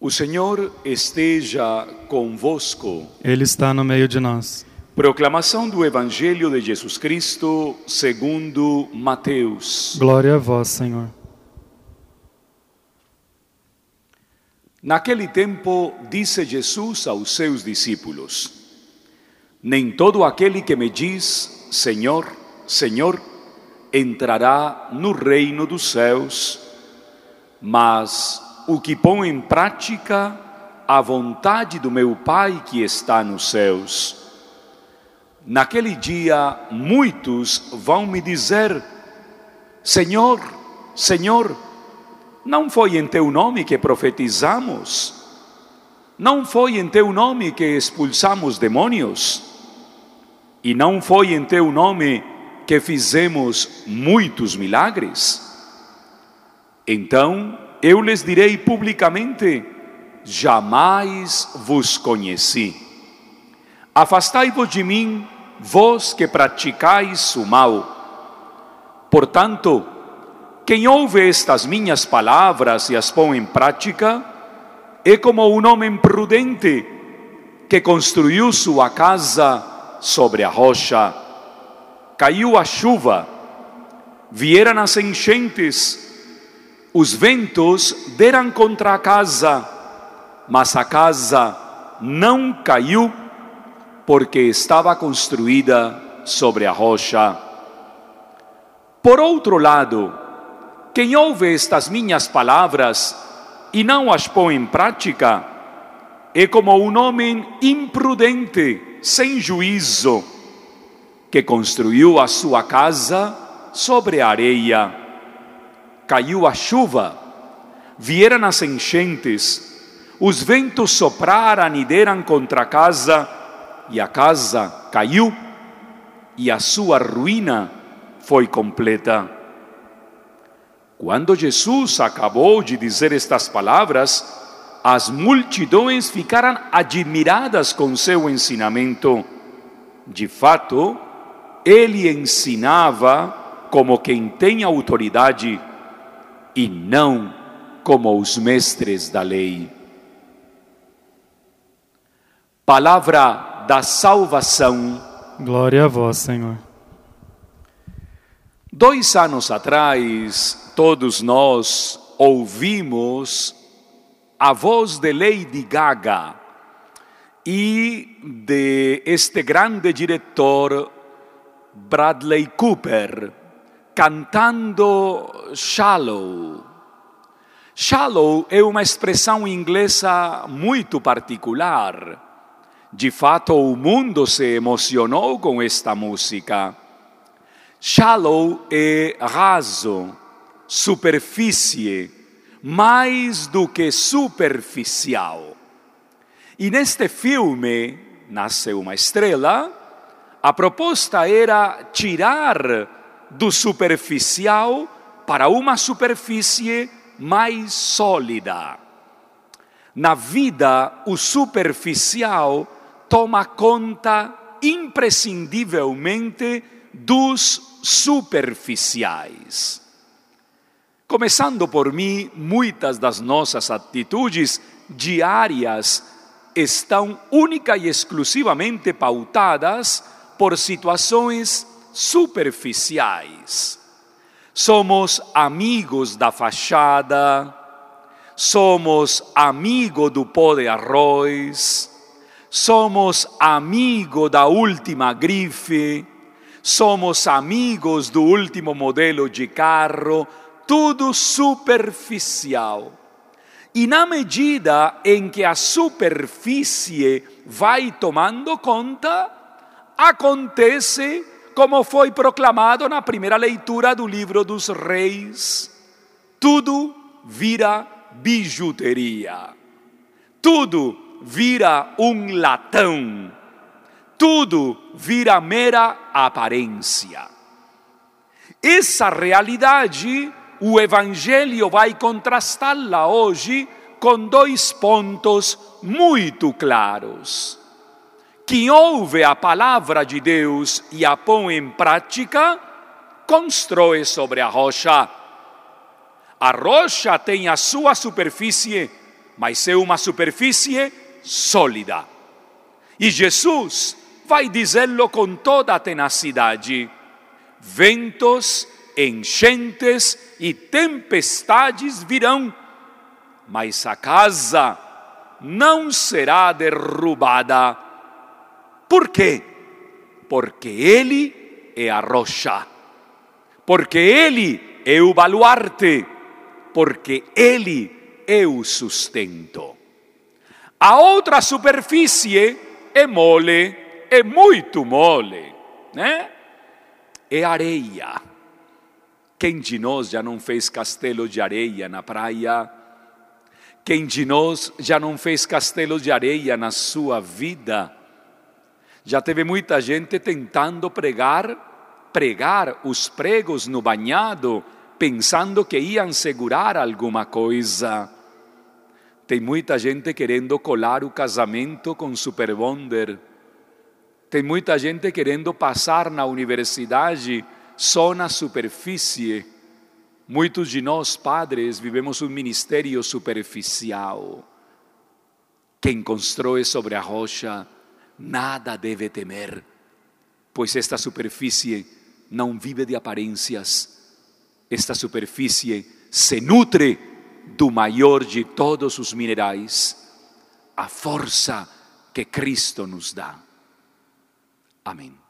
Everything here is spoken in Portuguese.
O Senhor esteja convosco. Ele está no meio de nós. Proclamação do Evangelho de Jesus Cristo segundo Mateus. Glória a vós, Senhor. Naquele tempo, disse Jesus aos seus discípulos: Nem todo aquele que me diz Senhor, Senhor, entrará no reino dos céus, mas o que põe em prática a vontade do meu Pai que está nos céus. Naquele dia, muitos vão me dizer: Senhor, Senhor, não foi em teu nome que profetizamos? Não foi em teu nome que expulsamos demônios? E não foi em teu nome que fizemos muitos milagres? Então eu lhes direi publicamente: jamais vos conheci. Afastai-vos de mim, vós que praticais o mal. Portanto, quem ouve estas minhas palavras e as põe em prática, é como um homem prudente que construiu sua casa sobre a rocha. Caiu a chuva, vieram as enchentes, os ventos deram contra a casa, mas a casa não caiu, porque estava construída sobre a rocha. Por outro lado, quem ouve estas minhas palavras e não as põe em prática, é como um homem imprudente, sem juízo, que construiu a sua casa sobre a areia. Caiu a chuva, vieram as enchentes, os ventos sopraram e deram contra a casa, e a casa caiu, e a sua ruína foi completa. Quando Jesus acabou de dizer estas palavras, as multidões ficaram admiradas com seu ensinamento. De fato, ele ensinava como quem tem autoridade e não como os mestres da lei. Palavra da salvação. Glória a vós, Senhor. Dois anos atrás, todos nós ouvimos a voz de Lady Gaga e de este grande diretor Bradley Cooper cantando Shallow. Shallow é uma expressão inglesa muito particular. De fato, o mundo se emocionou com esta música. Shallow é raso, superfície, mais do que superficial. E neste filme, Nasce uma Estrela, a proposta era tirar do superficial para uma superfície mais sólida. Na vida, o superficial toma conta imprescindivelmente dos superficiais. Começando por mim, muitas das nossas atitudes diárias estão única e exclusivamente pautadas por situações superficiais. Somos amigos da fachada, somos amigo do pó de arroz, somos amigo da última grife, somos amigos do último modelo de carro, tudo superficial. E na medida em que a superfície vai tomando conta, acontece como foi proclamado na primeira leitura do livro dos reis: tudo vira bijuteria, tudo vira um latão, tudo vira mera aparência. Essa realidade, o Evangelho vai contrastá-la hoje com dois pontos muito claros. Quem ouve a palavra de Deus e a põe em prática, constrói sobre a rocha. A rocha tem a sua superfície mas é uma superfície sólida. E Jesus vai dizê-lo com toda a tenacidade: ventos, enchentes e tempestades virão, mas a casa não será derrubada. Por quê? Porque Ele é a rocha, porque Ele é o baluarte, porque Ele é o sustento. A outra superfície é mole, é muito mole, né? É areia. Quem de nós já não fez castelo de areia na praia? Quem de nós já não fez castelo de areia na sua vida? Já teve muita gente tentando pregar, pregar os pregos no banhado, pensando que iam segurar alguma coisa. Tem muita gente querendo colar o casamento com super bonder. Tem muita gente querendo passar na universidade só na superfície. Muitos de nós, padres, vivemos um ministério superficial. Quem constrói sobre a rocha nada deve temer, pois esta superfície não vive de aparências. Esta superfície se nutre do maior de todos os minerais, a força que Cristo nos dá. Amém.